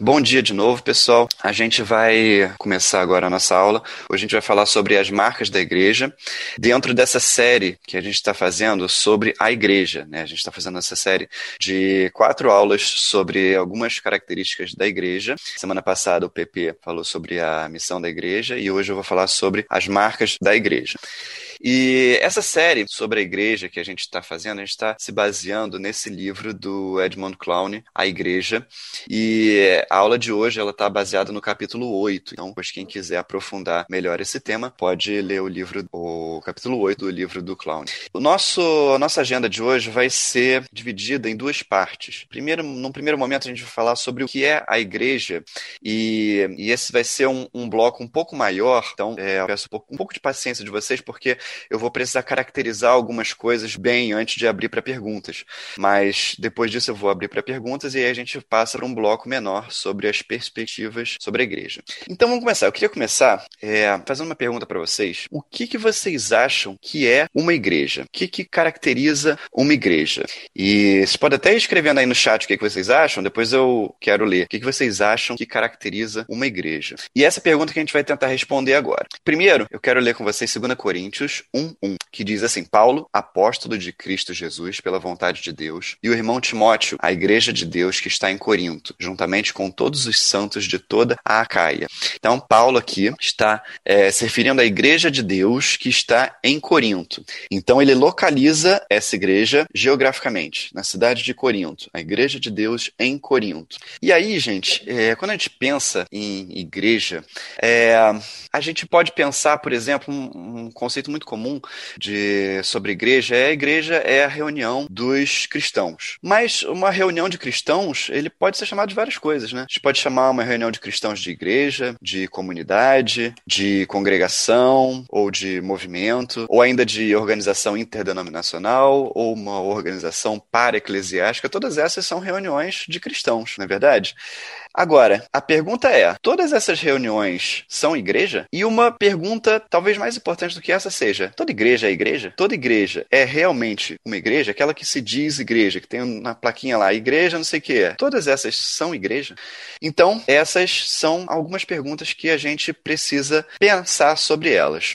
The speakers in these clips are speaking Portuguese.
Bom dia de novo, pessoal. A gente vai começar agora a nossa aula. Hoje a gente vai falar sobre as marcas da igreja, dentro dessa série que a gente está fazendo sobre a igreja. Né? A gente está fazendo essa série de quatro aulas sobre algumas características da igreja. Semana passada o PP falou sobre a missão da igreja e hoje eu vou falar sobre as marcas da igreja. E essa série sobre a igreja que a gente está fazendo, a gente está se baseando nesse livro do Edmund Clowney, A Igreja. E a aula de hoje ela está baseada no capítulo 8. Então, pois quem quiser aprofundar melhor esse tema, pode ler o livro, o capítulo 8 do livro do Clowney. O nosso, a nossa agenda de hoje vai ser dividida em duas partes. Primeiro, num primeiro momento, a gente vai falar sobre o que é a igreja, e, e esse vai ser um, um bloco um pouco maior. Então, é, peço um pouco, um pouco de paciência de vocês, porque eu vou precisar caracterizar algumas coisas bem antes de abrir para perguntas. Mas depois disso eu vou abrir para perguntas e aí a gente passa para um bloco menor sobre as perspectivas sobre a igreja. Então vamos começar. Eu queria começar é, fazendo uma pergunta para vocês. O que, que vocês acham que é uma igreja? O que, que caracteriza uma igreja? E você pode até ir escrevendo aí no chat o que, que vocês acham, depois eu quero ler. O que, que vocês acham que caracteriza uma igreja? E essa pergunta que a gente vai tentar responder agora. Primeiro, eu quero ler com vocês 2 Coríntios 1:1, que diz assim: Paulo, apóstolo de Cristo Jesus pela vontade de Deus, e o irmão Timóteo, a igreja de Deus que está em Corinto, juntamente com todos os santos de toda a Acaia. Então, Paulo aqui está é, se referindo à igreja de Deus que está em Corinto. Então, ele localiza essa igreja geograficamente, na cidade de Corinto, a igreja de Deus em Corinto. E aí, gente, é, quando a gente pensa em igreja, é, a gente pode pensar, por exemplo, um, um conceito muito comum de, sobre igreja é a igreja é a reunião dos cristãos. Mas uma reunião de cristãos, ele pode ser chamado de várias coisas, né? A gente pode chamar uma reunião de cristãos de igreja, de comunidade, de congregação, ou de movimento, ou ainda de organização interdenominacional, ou uma organização para-eclesiástica. Todas essas são reuniões de cristãos, não é verdade? Agora, a pergunta é: todas essas reuniões são igreja? E uma pergunta talvez mais importante do que essa seja: toda igreja é igreja? Toda igreja é realmente uma igreja? Aquela que se diz igreja, que tem na plaquinha lá, igreja não sei o que. Todas essas são igreja? Então, essas são algumas perguntas que a gente precisa pensar sobre elas.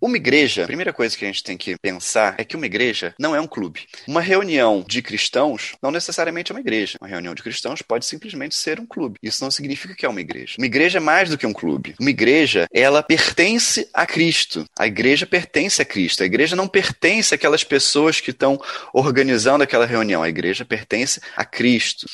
Uma igreja, a primeira coisa que a gente tem que pensar é que uma igreja não é um clube. Uma reunião de cristãos não necessariamente é uma igreja. Uma reunião de cristãos pode simplesmente ser um clube. Isso não significa que é uma igreja. Uma igreja é mais do que um clube. Uma igreja, ela pertence a Cristo. A igreja pertence a Cristo. A igreja não pertence àquelas pessoas que estão organizando aquela reunião. A igreja pertence a Cristo.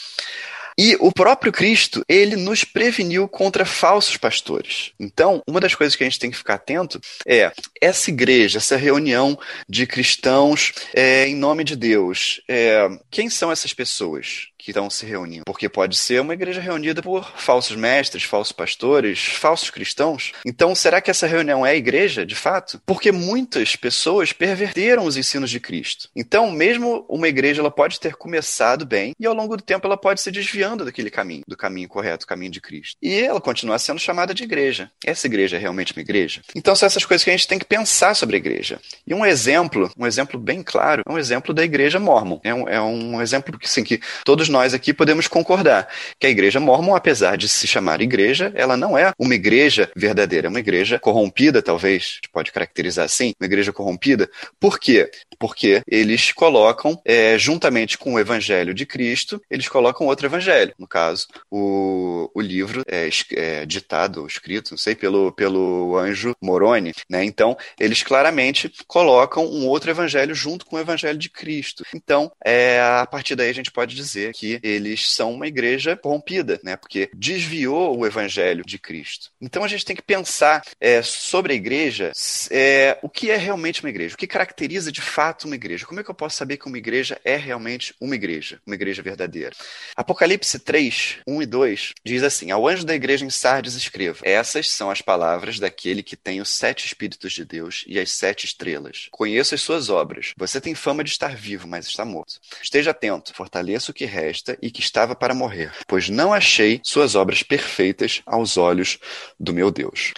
E o próprio Cristo, ele nos preveniu contra falsos pastores. Então, uma das coisas que a gente tem que ficar atento é essa igreja, essa reunião de cristãos é, em nome de Deus. É, quem são essas pessoas? Que estão se reunindo. Porque pode ser uma igreja reunida por falsos mestres, falsos pastores, falsos cristãos. Então, será que essa reunião é igreja, de fato? Porque muitas pessoas perverteram os ensinos de Cristo. Então, mesmo uma igreja ela pode ter começado bem e ao longo do tempo ela pode se desviando daquele caminho, do caminho correto, o caminho de Cristo. E ela continua sendo chamada de igreja. Essa igreja é realmente uma igreja? Então, são essas coisas que a gente tem que pensar sobre a igreja. E um exemplo, um exemplo bem claro, é um exemplo da igreja mormon. É um, é um exemplo que, assim, que todos nós aqui podemos concordar que a igreja mormon, apesar de se chamar igreja, ela não é uma igreja verdadeira, é uma igreja corrompida, talvez, pode caracterizar assim, uma igreja corrompida. Por quê? Porque eles colocam, é, juntamente com o evangelho de Cristo, eles colocam outro evangelho. No caso, o, o livro é, é ditado, escrito, não sei, pelo, pelo anjo Moroni. Né? Então, eles claramente colocam um outro evangelho junto com o evangelho de Cristo. Então, é, a partir daí a gente pode dizer que eles são uma igreja corrompida, né? Porque desviou o evangelho de Cristo. Então a gente tem que pensar é, sobre a igreja, é, o que é realmente uma igreja, o que caracteriza de fato uma igreja. Como é que eu posso saber que uma igreja é realmente uma igreja, uma igreja verdadeira? Apocalipse 3, 1 e 2 diz assim: Ao anjo da igreja em Sardes escreva: Essas são as palavras daquele que tem os sete Espíritos de Deus e as sete estrelas. Conheço as suas obras. Você tem fama de estar vivo, mas está morto. Esteja atento, fortaleça o que resta e que estava para morrer, pois não achei suas obras perfeitas aos olhos do meu Deus.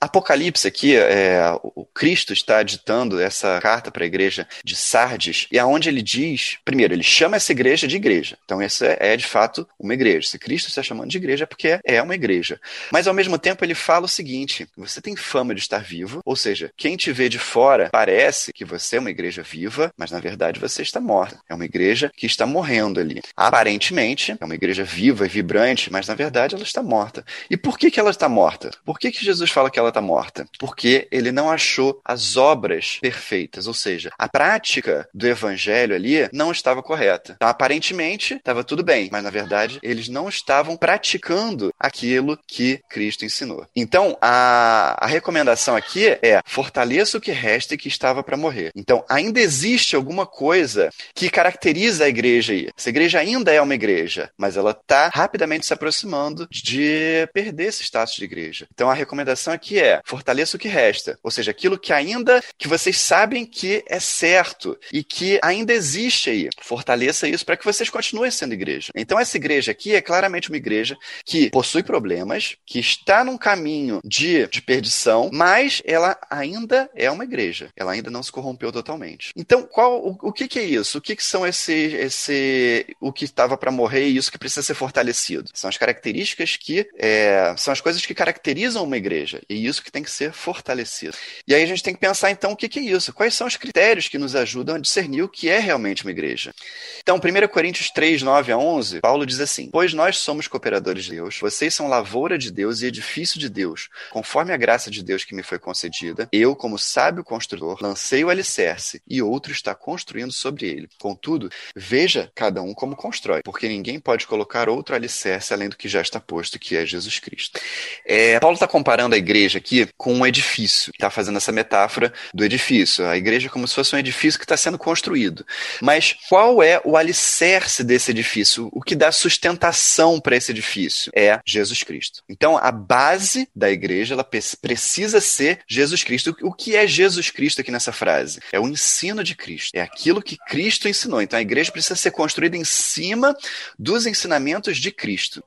Apocalipse aqui, é, o Cristo está ditando essa carta para a igreja de Sardes, e aonde ele diz, primeiro, ele chama essa igreja de igreja. Então, essa é de fato uma igreja. Se Cristo está chamando de igreja, é porque é uma igreja. Mas ao mesmo tempo, ele fala o seguinte: você tem fama de estar vivo, ou seja, quem te vê de fora parece que você é uma igreja viva, mas na verdade você está morta. É uma igreja que está morrendo ali. Aparentemente, é uma igreja viva e vibrante, mas na verdade ela está morta. E por que, que ela está morta? Por que, que Jesus fala que ela está morta? Porque ele não achou as obras perfeitas, ou seja, a prática do evangelho ali não estava correta. Então, aparentemente, estava tudo bem, mas na verdade eles não estavam praticando aquilo que Cristo ensinou. Então, a, a recomendação aqui é fortaleça o que resta e que estava para morrer. Então, ainda existe alguma coisa que caracteriza a igreja aí. Essa igreja ainda é uma igreja, mas ela está rapidamente se aproximando de perder esse status de igreja. Então, a recomendação aqui é fortaleça o que resta, ou seja, aquilo que ainda que vocês sabem que é certo e que ainda existe aí. Fortaleça isso para que vocês continuem sendo igreja. Então essa igreja aqui é claramente uma igreja que possui problemas, que está num caminho de, de perdição, mas ela ainda é uma igreja. Ela ainda não se corrompeu totalmente. Então, qual o, o que, que, é isso? O que, que são esse esse o que estava para morrer e isso que precisa ser fortalecido? São as características que é, são as coisas que caracterizam uma igreja e isso que tem que ser fortalecido. E aí a gente tem que pensar então o que, que é isso? Quais são os critérios que nos ajudam a discernir o que é realmente uma igreja? Então, 1 Coríntios 3, 9 a 11, Paulo diz assim: Pois nós somos cooperadores de Deus, vocês são lavoura de Deus e edifício de Deus. Conforme a graça de Deus que me foi concedida, eu, como sábio construtor, lancei o alicerce e outro está construindo sobre ele. Contudo, veja cada um como constrói, porque ninguém pode colocar outro alicerce além do que já está posto, que é Jesus Cristo. É, Paulo está comparando a igreja aqui com um edifício, está fazendo essa metáfora do edifício. A igreja é como se fosse um edifício que está sendo construído. Mas qual é o alicerce desse edifício? O que dá sustentação para esse edifício? É Jesus Cristo. Então, a base da igreja ela precisa ser Jesus Cristo. O que é Jesus Cristo aqui nessa frase? É o ensino de Cristo. É aquilo que Cristo ensinou. Então, a igreja precisa ser construída em cima dos ensinamentos de Cristo.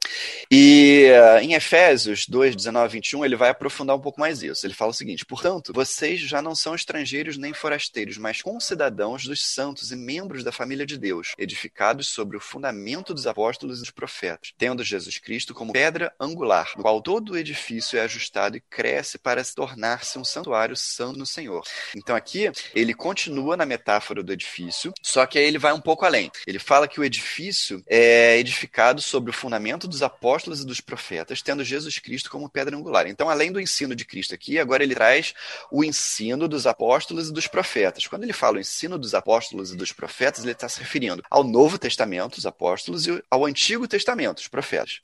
E uh, em Efésios 2, 19 21, ele vai aprofundar um pouco mais isso. Ele fala o seguinte: portanto, vocês já não são estrangeiros nem forasteiros, mas concidadãos dos santos e membros da família de Deus, edificados sobre o fundamento dos apóstolos e dos profetas, tendo Jesus Cristo como pedra angular, no qual todo o edifício é ajustado e cresce para se tornar-se um santuário santo no Senhor. Então aqui ele continua na metáfora do edifício, só que aí ele vai um pouco além. Ele fala que o edifício é edificado sobre o fundamento dos apóstolos e dos profetas, tendo Jesus Cristo como pedra angular. Então, além do ensino de Cristo aqui, agora ele traz o ensino dos apóstolos e dos profetas. Quando ele fala o ensino dos apóstolos e dos profetas, ele está se referindo ao Novo Testamento, os apóstolos, e ao Antigo Testamento, os profetas.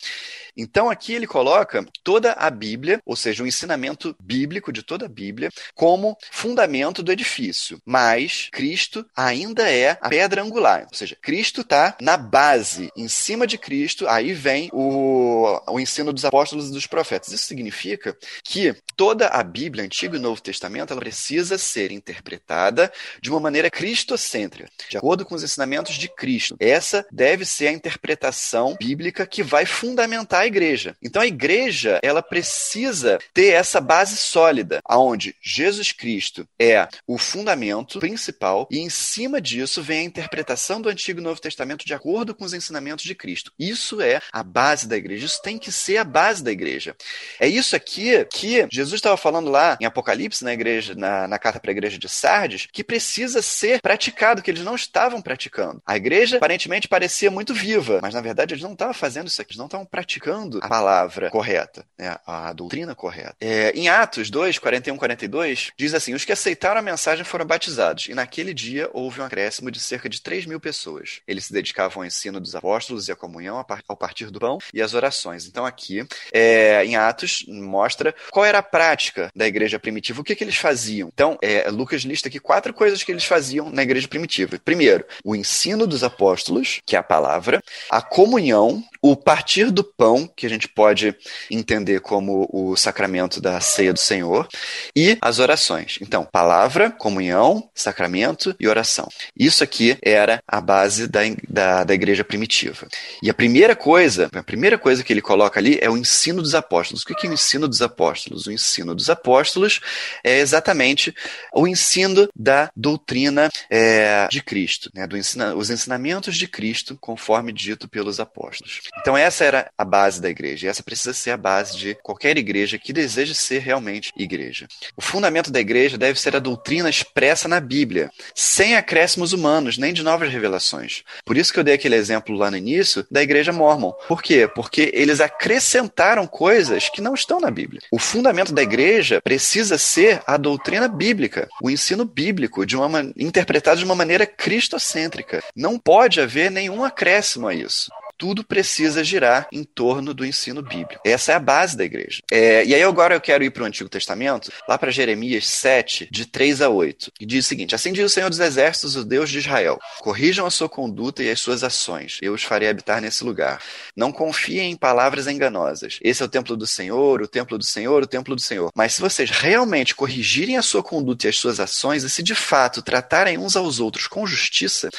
Então, aqui ele coloca toda a Bíblia, ou seja, o ensinamento bíblico de toda a Bíblia, como fundamento do edifício. Mas Cristo ainda é a pedra angular. Ou seja, Cristo está na base, em cima de Cristo, aí vem o, o ensino dos apóstolos e dos profetas. Isso significa que toda a Bíblia, Antigo e Novo Testamento, ela precisa ser interpretada de uma maneira cristocêntrica, de acordo com os ensinamentos de Cristo. Essa deve ser a interpretação bíblica que vai fundamentar a igreja. Então a igreja, ela precisa ter essa base sólida, aonde Jesus Cristo é o fundamento principal e em cima disso vem a interpretação do Antigo e Novo Testamento de acordo com os ensinamentos de Cristo. Isso é a base da igreja, isso tem que ser a base da igreja. É isso aqui que Jesus estava falando lá em Apocalipse, na igreja, na, na carta para a igreja de Sardes, que precisa ser praticado, que eles não estavam praticando. A igreja aparentemente parecia muito viva, mas na verdade eles não estavam fazendo isso aqui, eles não estavam praticando a palavra correta, né, a doutrina correta. É, em Atos 2, 41, 42, diz assim: Os que aceitaram a mensagem foram batizados, e naquele dia houve um acréscimo de cerca de 3 mil pessoas. Eles se dedicavam ao ensino dos apóstolos e à comunhão ao partir do pão e às orações. Então, aqui, é, em Atos, mostra qual era a prática da igreja primitiva, o que, que eles faziam. Então, é, Lucas lista aqui quatro coisas que eles faziam na igreja primitiva. Primeiro, o ensino dos apóstolos, que é a palavra, a comunhão, o partir do pão, que a gente pode entender como o sacramento da ceia do Senhor, e as orações. Então, palavra, comunhão, sacramento e oração. Isso aqui era a base da, da, da igreja primitiva. E a primeira coisa, a primeira coisa que ele coloca ali é o ensino dos apóstolos. O que é o ensino dos apóstolos? O ensino dos apóstolos é exatamente o ensino da doutrina é, de Cristo, né? Do ensina, os ensinamentos de Cristo, conforme dito pelos apóstolos. Então essa era a base da igreja. E essa precisa ser a base de qualquer igreja que deseje ser realmente igreja. O fundamento da igreja deve ser a doutrina expressa na Bíblia, sem acréscimos humanos, nem de novas revelações. Por isso que eu dei aquele exemplo lá no início da igreja mormon. Por quê? Porque eles acrescentaram coisas que não estão na Bíblia. O fundamento da igreja precisa ser a doutrina bíblica, o ensino bíblico, de uma, interpretado de uma maneira cristocêntrica. Não pode haver nenhum acréscimo a isso tudo precisa girar em torno do ensino bíblico. Essa é a base da igreja. É, e aí agora eu quero ir para o Antigo Testamento, lá para Jeremias 7, de 3 a 8, que diz o seguinte: Assim diz o Senhor dos Exércitos, o Deus de Israel: Corrijam a sua conduta e as suas ações, eu os farei habitar nesse lugar. Não confiem em palavras enganosas. Esse é o templo do Senhor, o templo do Senhor, o templo do Senhor. Mas se vocês realmente corrigirem a sua conduta e as suas ações, e se de fato tratarem uns aos outros com justiça,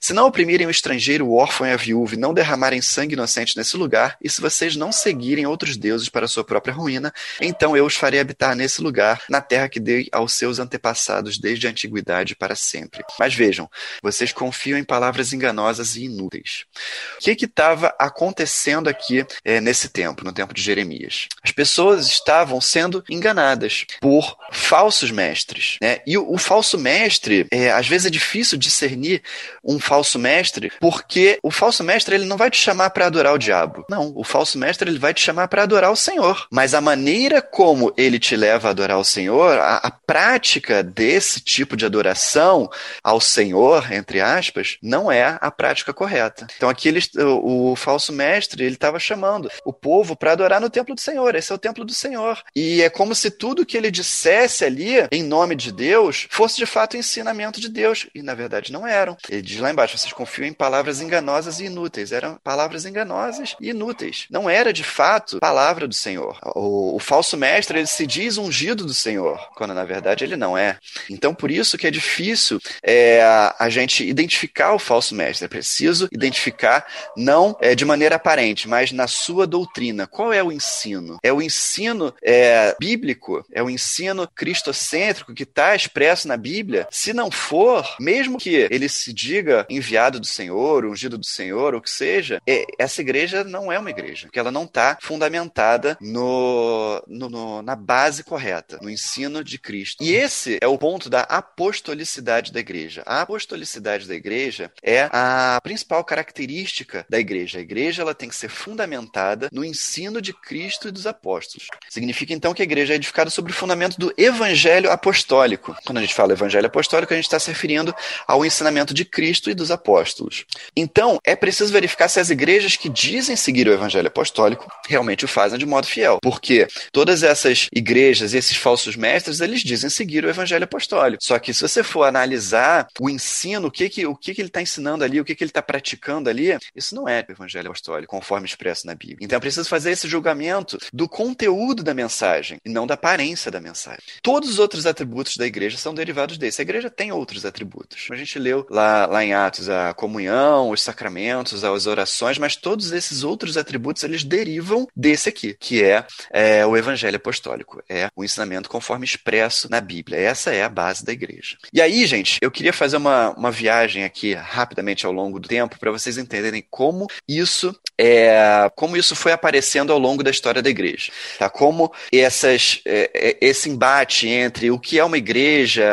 se não oprimirem o estrangeiro, o órfão e a viúva, e não derramarem derramarem sangue inocente nesse lugar, e se vocês não seguirem outros deuses para sua própria ruína, então eu os farei habitar nesse lugar, na terra que dei aos seus antepassados desde a antiguidade para sempre. Mas vejam, vocês confiam em palavras enganosas e inúteis. O que estava acontecendo aqui é, nesse tempo, no tempo de Jeremias? As pessoas estavam sendo enganadas por falsos mestres. Né? E o, o falso mestre, é, às vezes é difícil discernir um falso mestre, porque o falso mestre ele não vai te chamar para adorar o diabo. Não, o falso mestre ele vai te chamar para adorar o Senhor. Mas a maneira como ele te leva a adorar o Senhor, a, a prática desse tipo de adoração ao Senhor, entre aspas, não é a prática correta. Então aqui ele, o, o falso mestre ele estava chamando o povo para adorar no templo do Senhor. Esse é o templo do Senhor. E é como se tudo que ele dissesse ali em nome de Deus fosse de fato ensinamento de Deus. E na verdade não eram. Ele diz lá embaixo: vocês confiam em palavras enganosas e inúteis. Eram palavras enganosas e inúteis. Não era de fato palavra do Senhor. O, o falso mestre ele se diz ungido do Senhor, quando na verdade ele não é. Então por isso que é difícil é, a gente identificar o falso mestre. É preciso identificar não é, de maneira aparente, mas na sua doutrina. Qual é o ensino? É o ensino é, bíblico? É o ensino cristocêntrico que está expresso na Bíblia? Se não for, mesmo que ele se diga enviado do Senhor, ungido do Senhor, ou que seja, igreja, é, essa igreja não é uma igreja, porque ela não está fundamentada no, no, no, na base correta, no ensino de Cristo. E esse é o ponto da apostolicidade da igreja. A apostolicidade da igreja é a principal característica da igreja. A igreja ela tem que ser fundamentada no ensino de Cristo e dos apóstolos. Significa então que a igreja é edificada sobre o fundamento do evangelho apostólico. Quando a gente fala evangelho apostólico, a gente está se referindo ao ensinamento de Cristo e dos apóstolos. Então, é preciso verificar se as igrejas que dizem seguir o evangelho apostólico realmente o fazem de modo fiel. Porque todas essas igrejas esses falsos mestres, eles dizem seguir o evangelho apostólico. Só que se você for analisar o ensino, o que, que, o que, que ele está ensinando ali, o que, que ele está praticando ali, isso não é o evangelho apostólico, conforme expresso na Bíblia. Então é preciso fazer esse julgamento do conteúdo da mensagem e não da aparência da mensagem. Todos os outros atributos da igreja são derivados desse. A igreja tem outros atributos. A gente leu lá, lá em Atos a comunhão, os sacramentos, as orações mas todos esses outros atributos eles derivam desse aqui, que é, é o evangelho apostólico, é o ensinamento conforme expresso na Bíblia. Essa é a base da igreja. E aí, gente, eu queria fazer uma, uma viagem aqui rapidamente ao longo do tempo para vocês entenderem como isso é, como isso foi aparecendo ao longo da história da igreja, tá? Como essas, é, é esse embate entre o que é uma igreja,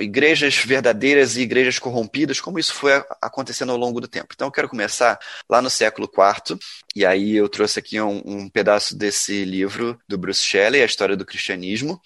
igrejas verdadeiras e igrejas corrompidas, como isso foi acontecendo ao longo do tempo. Então, eu quero começar lá no século IV. E aí eu trouxe aqui um, um pedaço desse livro do Bruce Shelley, A História do Cristianismo.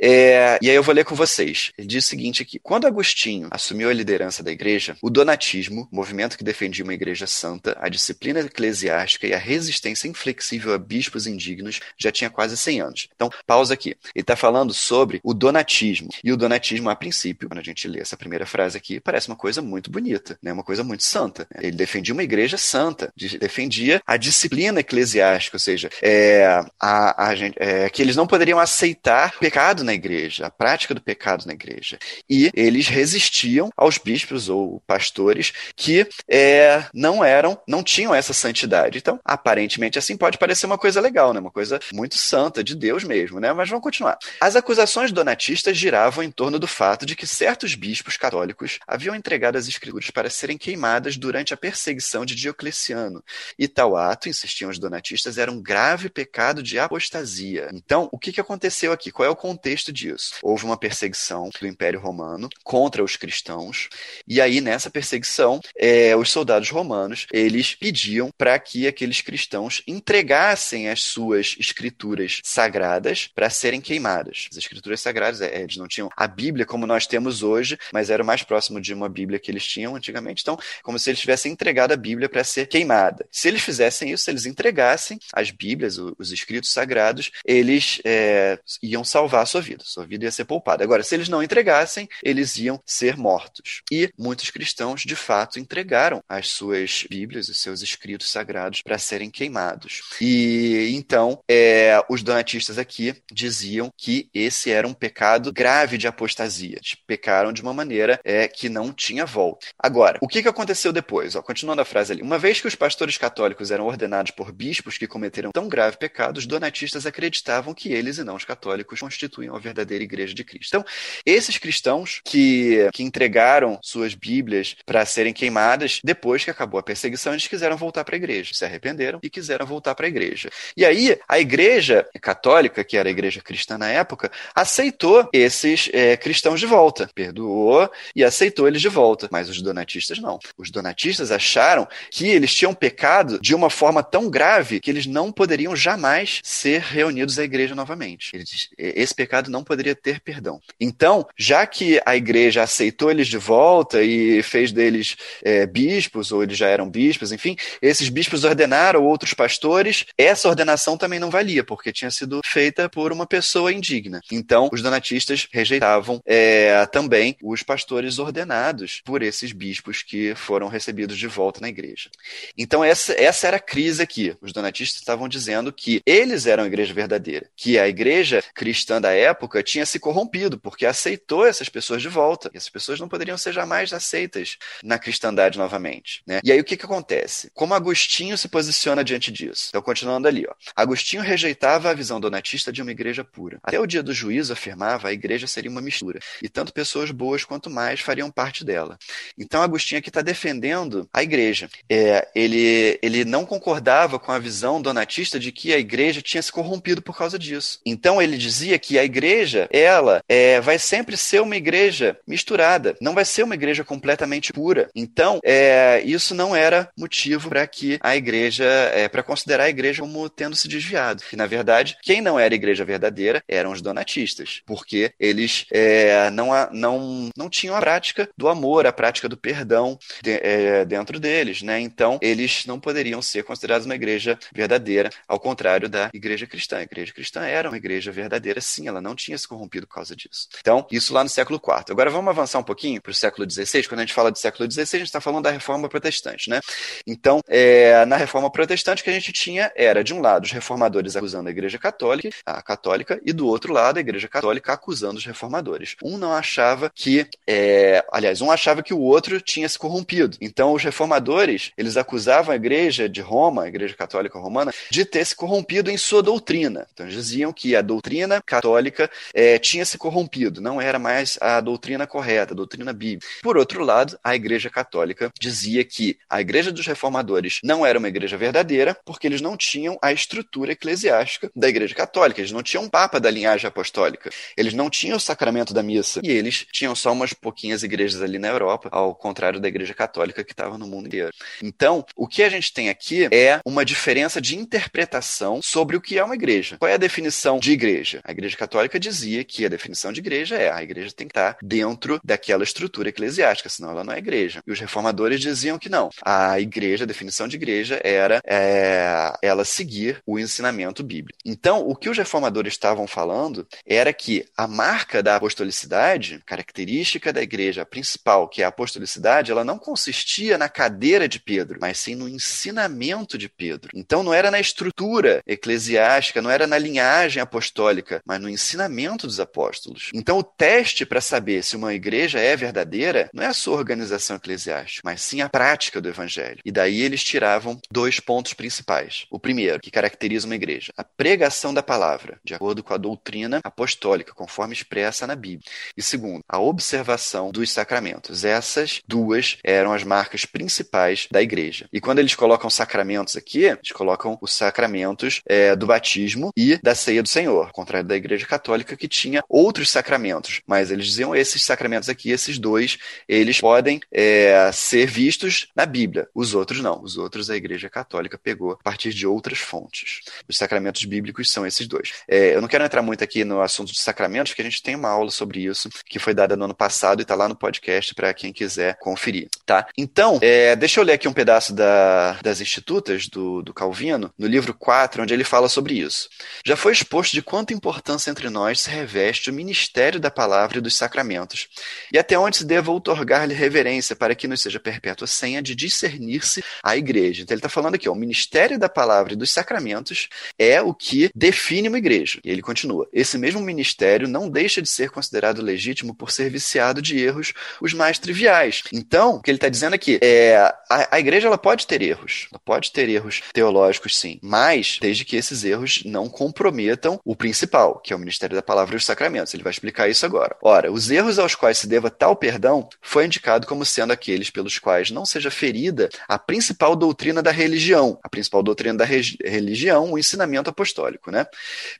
É, e aí eu vou ler com vocês. Ele diz o seguinte aqui: quando Agostinho assumiu a liderança da igreja, o donatismo, movimento que defendia uma igreja santa, a disciplina eclesiástica e a resistência inflexível a bispos indignos já tinha quase 100 anos. Então, pausa aqui. Ele está falando sobre o donatismo. E o donatismo, a princípio, quando a gente lê essa primeira frase aqui, parece uma coisa muito bonita, né? uma coisa muito santa. Ele defendia uma igreja santa santa, defendia a disciplina eclesiástica, ou seja, é, a, a gente, é, que eles não poderiam aceitar o pecado na igreja, a prática do pecado na igreja. E eles resistiam aos bispos ou pastores que é, não eram, não tinham essa santidade. Então, aparentemente assim pode parecer uma coisa legal, né? Uma coisa muito santa de Deus mesmo, né? Mas vamos continuar. As acusações donatistas giravam em torno do fato de que certos bispos católicos haviam entregado as escrituras para serem queimadas durante a perseguição de Diocleciano. E tal ato, insistiam os donatistas, era um grave pecado de apostasia. Então, o que, que aconteceu aqui? Qual é o contexto disso? Houve uma perseguição do Império Romano contra os cristãos, e aí nessa perseguição, é, os soldados romanos eles pediam para que aqueles cristãos entregassem as suas escrituras sagradas para serem queimadas. As escrituras sagradas, é, eles não tinham a Bíblia como nós temos hoje, mas era o mais próximo de uma Bíblia que eles tinham antigamente. Então, como se eles tivessem entregado a Bíblia para ser queimada. Se eles fizessem isso, se eles entregassem as Bíblias, os escritos sagrados, eles é, iam salvar a sua vida. Sua vida ia ser poupada. Agora, se eles não entregassem, eles iam ser mortos. E muitos cristãos, de fato, entregaram as suas Bíblias, os seus escritos sagrados para serem queimados. E então, é, os donatistas aqui diziam que esse era um pecado grave de apostasia. Eles pecaram de uma maneira é, que não tinha volta. Agora, o que, que aconteceu depois? Ó, continuando a frase ali. Uma vez que os pastores católicos eram ordenados por bispos que cometeram tão grave pecado, os donatistas acreditavam que eles e não os católicos constituíam a verdadeira igreja de Cristo. Então, esses cristãos que, que entregaram suas Bíblias para serem queimadas, depois que acabou a perseguição, eles quiseram voltar para a igreja, se arrependeram e quiseram voltar para a igreja. E aí, a igreja católica, que era a igreja cristã na época, aceitou esses é, cristãos de volta, perdoou e aceitou eles de volta. Mas os donatistas não. Os donatistas acharam que eles tinham pecado de uma forma tão grave que eles não poderiam jamais ser reunidos à igreja novamente. Eles, esse pecado não poderia ter perdão. Então, já que a igreja aceitou eles de volta e fez deles é, bispos, ou eles já eram bispos, enfim, esses bispos ordenaram outros pastores, essa ordenação também não valia, porque tinha sido feita por uma pessoa indigna. Então, os donatistas rejeitavam é, também os pastores ordenados por esses bispos que foram recebidos de volta na igreja. Então, essa, essa era a crise aqui. Os donatistas estavam dizendo que eles eram a igreja verdadeira, que a igreja cristã da época tinha se corrompido, porque aceitou essas pessoas de volta. E essas pessoas não poderiam ser jamais aceitas na cristandade novamente. Né? E aí o que, que acontece? Como Agostinho se posiciona diante disso? Então, continuando ali, ó. Agostinho rejeitava a visão donatista de uma igreja pura. Até o dia do juízo afirmava a igreja seria uma mistura, e tanto pessoas boas quanto mais fariam parte dela. Então, Agostinho aqui está defendendo a igreja. É, ele, ele não concordava com a visão donatista de que a igreja tinha se corrompido por causa disso. Então, ele dizia que a igreja, ela é, vai sempre ser uma igreja misturada, não vai ser uma igreja completamente pura. Então, é, isso não era motivo para que a igreja, é, para considerar a igreja como tendo se desviado. Que, na verdade, quem não era igreja verdadeira eram os donatistas, porque eles é, não, não, não tinham a prática do amor, a prática do perdão de, é, dentro deles, né? Então, eles não poderiam ser considerados uma igreja verdadeira, ao contrário da igreja cristã. A igreja cristã era uma igreja verdadeira, sim, ela não tinha se corrompido por causa disso. Então, isso lá no século IV. Agora vamos avançar um pouquinho para o século XVI. Quando a gente fala do século XVI, a gente está falando da reforma protestante, né? Então, é, na reforma protestante, que a gente tinha era, de um lado, os reformadores acusando a igreja católica, a católica, e do outro lado, a igreja católica acusando os reformadores. Um não achava que, é, aliás, um achava que o outro tinha se corrompido. Então, os reformadores, eles acusavam a igreja de Roma, a igreja católica romana, de ter se corrompido em sua doutrina. Então, eles diziam que a doutrina católica é, tinha se corrompido, não era mais a doutrina correta, a doutrina bíblica. Por outro lado, a igreja católica dizia que a igreja dos reformadores não era uma igreja verdadeira, porque eles não tinham a estrutura eclesiástica da igreja católica, eles não tinham um papa da linhagem apostólica, eles não tinham o sacramento da missa, e eles tinham só umas pouquinhas igrejas ali na Europa, ao contrário da igreja católica que estava no mundo inteiro. Então, o que a gente tem aqui é uma diferença de interpretação sobre o que é uma igreja. Qual é a definição de igreja? A igreja católica dizia que a definição de igreja é a igreja tem que estar dentro daquela estrutura eclesiástica, senão ela não é igreja. E os reformadores diziam que não. A igreja, a definição de igreja era é, ela seguir o ensinamento bíblico. Então, o que os reformadores estavam falando era que a marca da apostolicidade, característica da igreja principal, que é a apostolicidade, ela não consistia na cadeira de Pedro. mas sim no ensinamento de Pedro. Então não era na estrutura eclesiástica, não era na linhagem apostólica, mas no ensinamento dos apóstolos. Então o teste para saber se uma igreja é verdadeira não é a sua organização eclesiástica, mas sim a prática do evangelho. E daí eles tiravam dois pontos principais. O primeiro, que caracteriza uma igreja, a pregação da palavra, de acordo com a doutrina apostólica, conforme expressa na Bíblia. E segundo, a observação dos sacramentos. Essas duas eram as marcas principais da igreja. E quando eles colocam sacramentos aqui, eles colocam os sacramentos é, do batismo e da ceia do Senhor, ao contrário da igreja católica que tinha outros sacramentos. Mas eles diziam esses sacramentos aqui, esses dois, eles podem é, ser vistos na Bíblia. Os outros não. Os outros a igreja católica pegou a partir de outras fontes. Os sacramentos bíblicos são esses dois. É, eu não quero entrar muito aqui no assunto de sacramentos, porque a gente tem uma aula sobre isso que foi dada no ano passado e está lá no podcast para quem quiser conferir. Tá? Então, é, deixa eu ler aqui um pedaço da, das Institutas do, do Calvino, no livro 4, onde ele fala sobre isso. Já foi exposto de quanta importância entre nós se reveste o ministério da palavra e dos sacramentos, e até onde se deva outorgar-lhe reverência para que nos seja perpétua senha de discernir-se a igreja. Então ele está falando aqui, ó, o ministério da palavra e dos sacramentos é o que define uma igreja. E ele continua: esse mesmo ministério não deixa de ser considerado legítimo por ser viciado de erros os mais triviais. Então, o que ele está dizendo aqui é a, a igreja ela pode ter erros, ela pode ter erros teológicos, sim, mas desde que esses erros não comprometam o principal, que é o ministério da palavra e os sacramentos. Ele vai explicar isso agora. Ora, os erros aos quais se deva tal perdão foi indicado como sendo aqueles pelos quais não seja ferida a principal doutrina da religião, a principal doutrina da re religião, o ensinamento apostólico, né?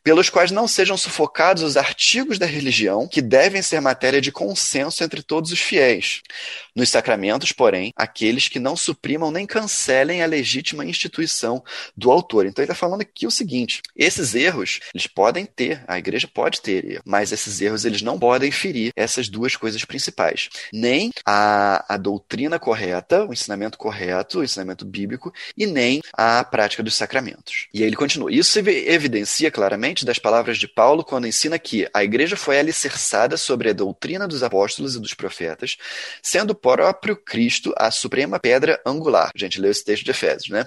Pelos quais não sejam sufocados os artigos da religião que devem ser matéria de consenso entre todos os fiéis. Nos sacramentos, porém, aqueles que não suprimam nem cancelem a legítima instituição do autor. Então ele está falando aqui o seguinte: esses erros, eles podem ter, a igreja pode ter mas esses erros eles não podem ferir essas duas coisas principais. Nem a, a doutrina correta, o ensinamento correto, o ensinamento bíblico, e nem a prática dos sacramentos. E aí ele continua. Isso se evidencia claramente das palavras de Paulo quando ensina que a igreja foi alicerçada sobre a doutrina dos apóstolos e dos profetas, sendo próprio Cristo a suprema pedra angular. A gente leu esse texto de Efésios, né?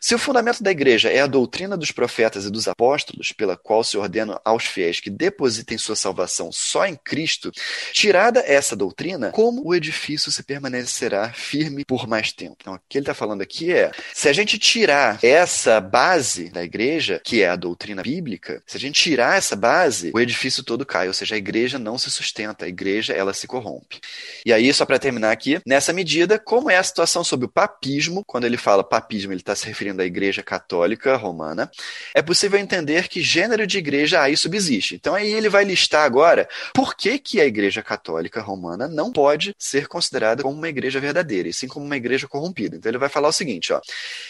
Se o fundamento da igreja é a doutrina dos profetas e dos apóstolos, pela qual se ordena aos fiéis que depositem sua salvação só em Cristo, tirada essa doutrina, como o edifício se permanecerá firme por mais tempo? Então, o que ele está falando aqui é: se a gente tirar essa base da igreja, que é a doutrina bíblica, se a gente tirar essa base, o edifício todo cai, ou seja, a igreja não se sustenta, a igreja ela se corrompe. E aí, só para terminar aqui, nessa medida, como é a situação sobre o papismo, quando ele fala papismo, ele está se referindo à igreja católica romana, é possível entender que gênero de igreja aí subsiste. Então aí ele vai listar agora por que, que a igreja católica romana não pode ser considerada como uma igreja verdadeira, e sim como uma igreja corrompida. Então ele vai falar o seguinte, ó,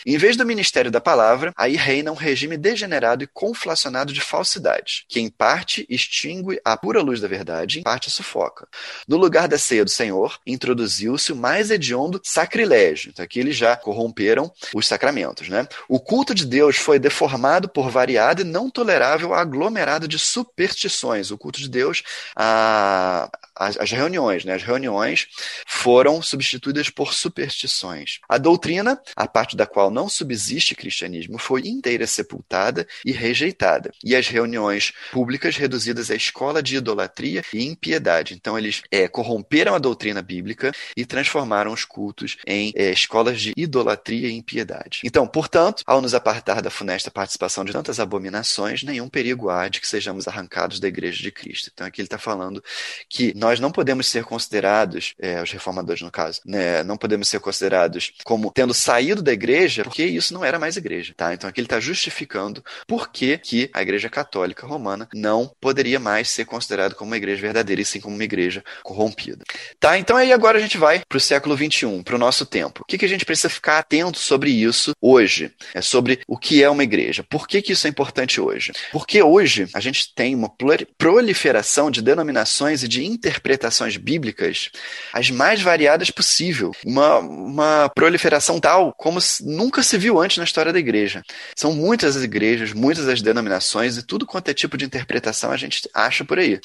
em vez do ministério da palavra, aí reina um regime degenerado e conflacionado de falsidade, que em parte extingue a pura luz da verdade, em parte sufoca. No lugar da ceia do Senhor, introduziu-se o mais hediondo sacrilégio. Então aqui eles já corromperam os sacramentos. Né? O culto de Deus foi deformado por variado e não tolerável aglomerado de superstições. O culto de Deus, a, as, as reuniões, né? as reuniões foram substituídas por superstições. A doutrina, a parte da qual não subsiste cristianismo, foi inteira sepultada e rejeitada. E as reuniões públicas reduzidas à escola de idolatria e impiedade. Então eles é, corromperam a doutrina bíblica e transformaram os cultos em é, escolas de idolatria e impiedade. Então, portanto, ao nos apartar da funesta participação de tantas abominações, nenhum perigo há de que sejamos arrancados da igreja de Cristo. Então aqui ele está falando que nós não podemos ser considerados, é, os reformadores no caso, né, não podemos ser considerados como tendo saído da igreja porque isso não era mais igreja. Tá? Então aqui ele está justificando por que, que a igreja católica romana não poderia mais ser considerada como uma igreja verdadeira e sim como uma igreja corrompida. Tá? Então aí agora a gente vai para o século XXI, para o nosso tempo. O que, que a gente precisa ficar atento sobre isso hoje? É sobre o que é uma igreja. Por que, que isso é importante hoje? Porque hoje a gente tem uma proliferação de denominações e de interpretações bíblicas as mais variadas possível. Uma, uma proliferação tal como nunca se viu antes na história da igreja. São muitas as igrejas, muitas as denominações e tudo quanto é tipo de interpretação a gente acha por aí.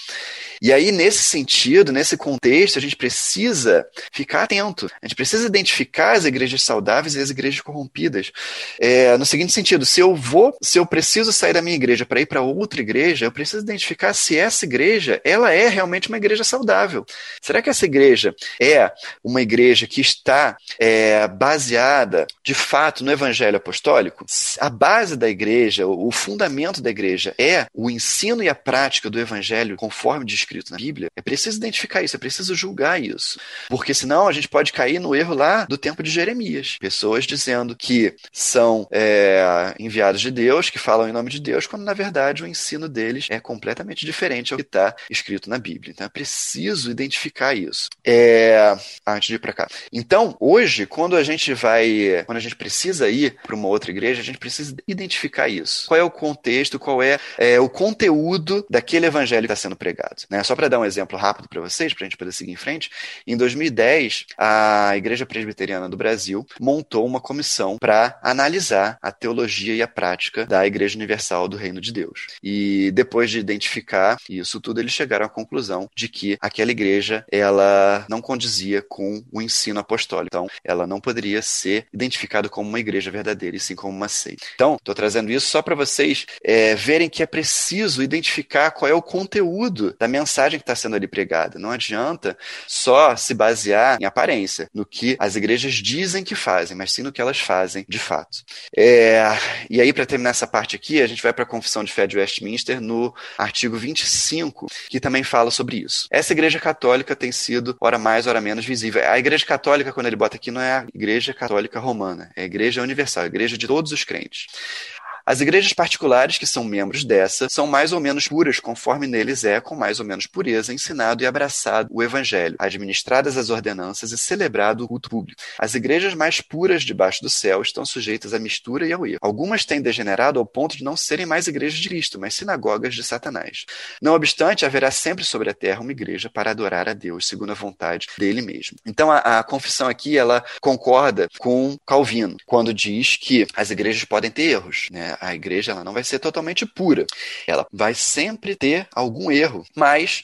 E aí, nesse sentido, nesse contexto, a gente precisa ficar atento. A gente precisa identificar as igrejas saudáveis e as igrejas corrompidas. É, no seguinte sentido, se eu vou, se eu preciso sair da minha igreja para ir para outra igreja, eu preciso identificar se essa igreja ela é realmente uma igreja saudável. Será que essa igreja é uma igreja que está é, baseada de fato no evangelho apostólico? A base da igreja, o fundamento da igreja é o ensino e a prática do evangelho conforme descrito na Bíblia? É preciso identificar isso, é preciso julgar isso. Porque senão a gente pode cair no erro lá do tempo de Jeremias. Pessoas dizendo que são é, enviados de Deus, que falam em nome de Deus, quando na verdade o ensino deles é completamente diferente ao que está escrito na Bíblia. Então é preciso identificar isso. É... antes de ir para cá. Então, hoje, quando a gente vai, quando a gente precisa ir para uma outra igreja, a gente precisa identificar isso. Qual é o contexto, qual é, é o conteúdo daquele evangelho que está sendo pregado. Né? Só para dar um exemplo rápido para vocês, para a gente poder seguir em frente, em 2010, a Igreja Presbiteriana do Brasil montou uma comissão para analisar a teologia e a prática da Igreja Universal do Reino de Deus. E depois de identificar isso tudo, eles chegaram à conclusão de que aquela igreja ela não condizia com o ensino apostólico. Então, ela não poderia ser identificada como uma igreja verdadeira, e sim como uma seita. Então, estou trazendo isso só para vocês é, verem que é preciso identificar qual é o conteúdo da mensagem que está sendo ali pregada. Não adianta só se basear em aparência, no que as igrejas dizem que fazem, mas sim no que elas fazem de fato. É, e aí, para terminar essa parte aqui, a gente vai para a Confissão de Fé de Westminster no artigo 25, que também fala sobre isso. Essa igreja católica tem sido, ora mais, ora menos, visível. A igreja católica, quando ele bota aqui, não é a igreja católica romana, é a igreja universal, a igreja de todos os crentes. As igrejas particulares que são membros dessa são mais ou menos puras, conforme neles é, com mais ou menos pureza, ensinado e abraçado o evangelho, administradas as ordenanças e celebrado o culto público. As igrejas mais puras debaixo do céu estão sujeitas à mistura e ao erro. Algumas têm degenerado ao ponto de não serem mais igrejas de Cristo, mas sinagogas de Satanás. Não obstante, haverá sempre sobre a terra uma igreja para adorar a Deus, segundo a vontade dele mesmo. Então, a, a confissão aqui, ela concorda com Calvino, quando diz que as igrejas podem ter erros, né? A igreja ela não vai ser totalmente pura. Ela vai sempre ter algum erro, mas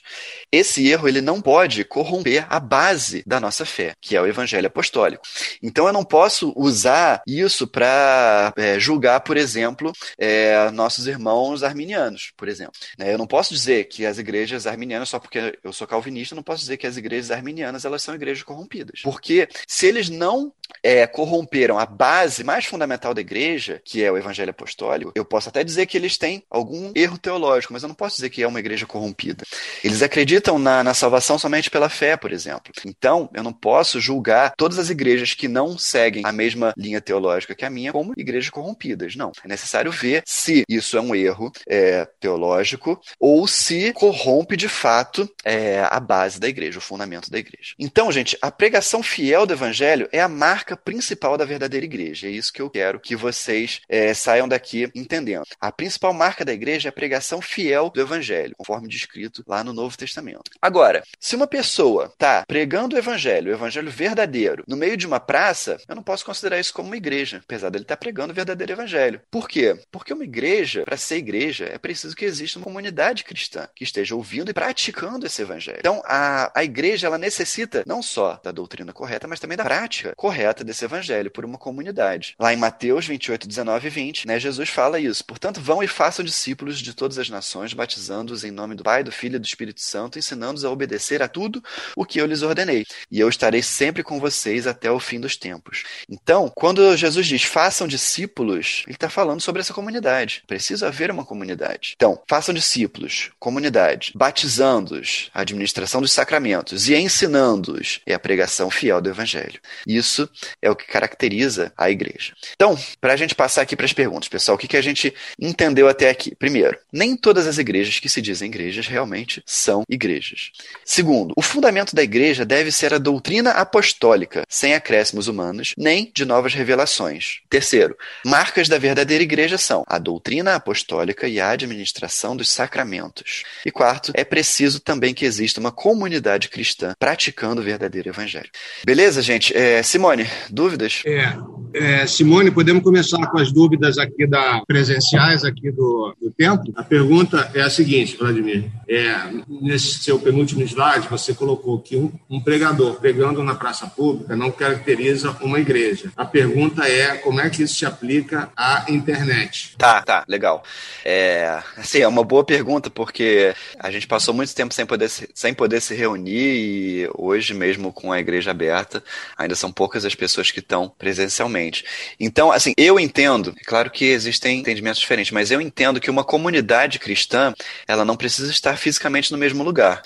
esse erro ele não pode corromper a base da nossa fé, que é o evangelho apostólico. Então eu não posso usar isso para é, julgar, por exemplo, é, nossos irmãos arminianos, por exemplo. Né? Eu não posso dizer que as igrejas arminianas, só porque eu sou calvinista, não posso dizer que as igrejas arminianas elas são igrejas corrompidas. Porque se eles não é, corromperam a base mais fundamental da igreja, que é o evangelho apostólico, eu posso até dizer que eles têm algum erro teológico, mas eu não posso dizer que é uma igreja corrompida. Eles acreditam na, na salvação somente pela fé, por exemplo. Então, eu não posso julgar todas as igrejas que não seguem a mesma linha teológica que a minha como igrejas corrompidas. Não. É necessário ver se isso é um erro é, teológico ou se corrompe de fato é, a base da igreja, o fundamento da igreja. Então, gente, a pregação fiel do evangelho é a marca principal da verdadeira igreja. É isso que eu quero que vocês é, saiam daqui entendendo. A principal marca da igreja é a pregação fiel do evangelho, conforme descrito lá no Novo Testamento. Agora, se uma pessoa está pregando o evangelho, o evangelho verdadeiro, no meio de uma praça, eu não posso considerar isso como uma igreja, apesar dele estar tá pregando o verdadeiro evangelho. Por quê? Porque uma igreja, para ser igreja, é preciso que exista uma comunidade cristã que esteja ouvindo e praticando esse evangelho. Então, a, a igreja ela necessita não só da doutrina correta, mas também da prática correta desse evangelho por uma comunidade. Lá em Mateus 28, 19 e 20, né, Jesus fala isso. Portanto, vão e façam discípulos de todas as nações, batizando-os em nome do Pai, do Filho e do Espírito Santo, ensinando-os a obedecer a tudo o que eu lhes ordenei. E eu estarei sempre com vocês até o fim dos tempos. Então, quando Jesus diz façam discípulos, ele está falando sobre essa comunidade. Precisa haver uma comunidade. Então, façam discípulos, comunidade, batizando-os, administração dos sacramentos e ensinando-os é a pregação fiel do evangelho. Isso é o que caracteriza a igreja. Então, para a gente passar aqui para as perguntas, pessoal, o que, que a gente entendeu até aqui? Primeiro, nem todas as igrejas que se dizem igrejas realmente são igrejas. Segundo, o fundamento da igreja deve ser a doutrina apostólica, sem acréscimos humanos, nem de novas revelações. Terceiro, marcas da verdadeira igreja são a doutrina apostólica e a administração dos sacramentos. E quarto, é preciso também que exista uma comunidade cristã praticando o verdadeiro evangelho. Beleza, gente? É, Simone, Dúvidas? É, É, Simone, podemos começar com as dúvidas aqui da presenciais aqui do, do templo. A pergunta é a seguinte, Vladimir. É, nesse seu penúltimo slide, você colocou que um, um pregador pregando na praça pública não caracteriza uma igreja. A pergunta é como é que isso se aplica à internet? Tá, tá, legal. É, assim, é uma boa pergunta, porque a gente passou muito tempo sem poder, se, sem poder se reunir e hoje mesmo com a igreja aberta, ainda são poucas as pessoas que estão presencialmente. Então, assim, eu entendo, é claro que existem entendimentos diferentes, mas eu entendo que uma comunidade cristã, ela não precisa estar fisicamente no mesmo lugar.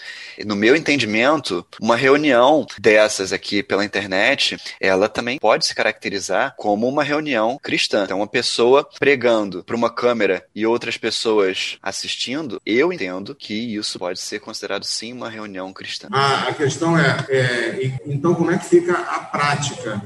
No meu entendimento, uma reunião dessas aqui pela internet, ela também pode se caracterizar como uma reunião cristã. Então, uma pessoa pregando para uma câmera e outras pessoas assistindo, eu entendo que isso pode ser considerado sim uma reunião cristã. Ah, a questão é, é então como é que fica a prática?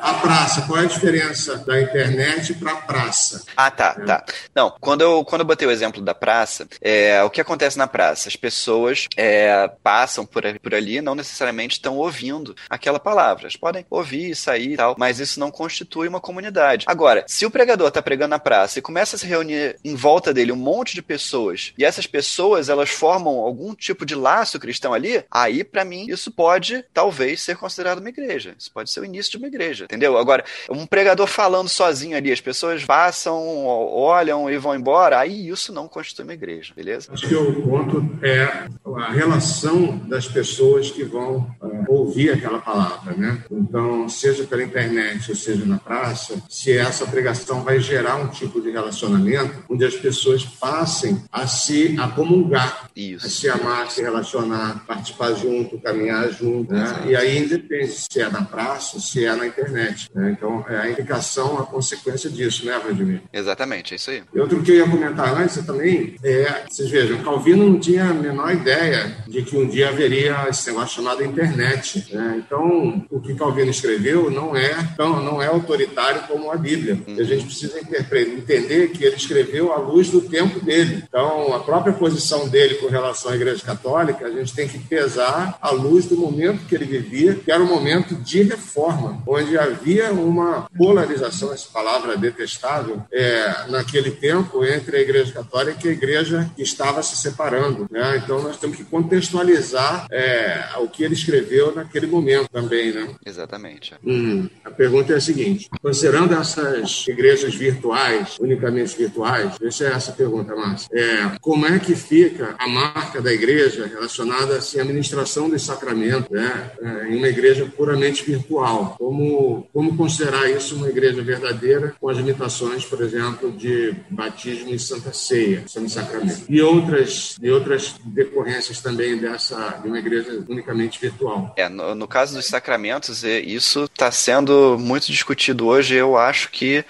A praça, qual é a diferença da internet para a praça? Ah, tá, é. tá. Não, quando eu, quando eu botei o exemplo da praça, é, o que acontece na praça? As pessoas é, passam por, por ali e não necessariamente estão ouvindo aquela palavra. Elas podem ouvir, sair e tal, mas isso não constitui uma comunidade. Agora, se o pregador está pregando na praça e começa a se reunir em volta dele um monte de pessoas, e essas pessoas elas formam algum tipo de laço cristão ali, aí para mim isso pode talvez ser considerado uma igreja. Isso pode ser o início de uma igreja entendeu? Agora, um pregador falando sozinho ali, as pessoas passam, olham e vão embora, aí isso não constitui uma igreja, beleza? Acho que o ponto é a relação das pessoas que vão uh, ouvir aquela palavra, né? Então, seja pela internet ou seja na praça, se essa pregação vai gerar um tipo de relacionamento onde as pessoas passem a se acomungar, isso. a se amar, se relacionar, participar junto, caminhar junto, né? E aí independe se é na praça, se é na internet internet. Né? Então, é a indicação, a consequência disso, né, Vladimir? Exatamente, é isso aí. E outro que eu ia comentar antes também é, vocês vejam, Calvino não tinha a menor ideia de que um dia haveria esse negócio chamado internet. Né? Então, o que Calvino escreveu não é tão, não é autoritário como a Bíblia. Uhum. A gente precisa entender que ele escreveu à luz do tempo dele. Então, a própria posição dele com relação à Igreja Católica, a gente tem que pesar à luz do momento que ele vivia, que era um momento de reforma, onde a havia uma polarização, essa palavra detestável, é, naquele tempo entre a Igreja Católica e a Igreja que estava se separando. Né? Então nós temos que contextualizar é, o que ele escreveu naquele momento também. Né? Exatamente. Hum, a pergunta é a seguinte: considerando essas igrejas virtuais, unicamente virtuais, deixa essa pergunta, Márcia. É, como é que fica a marca da igreja relacionada assim, à administração dos sacramentos né? É, em uma igreja puramente virtual? Como como, considerar isso uma igreja verdadeira com as limitações, por exemplo, de batismo e santa ceia, santo sacramento. E outras, e outras decorrências também dessa, de uma igreja unicamente virtual. É, no, no caso dos sacramentos, isso está sendo muito discutido hoje. Eu acho que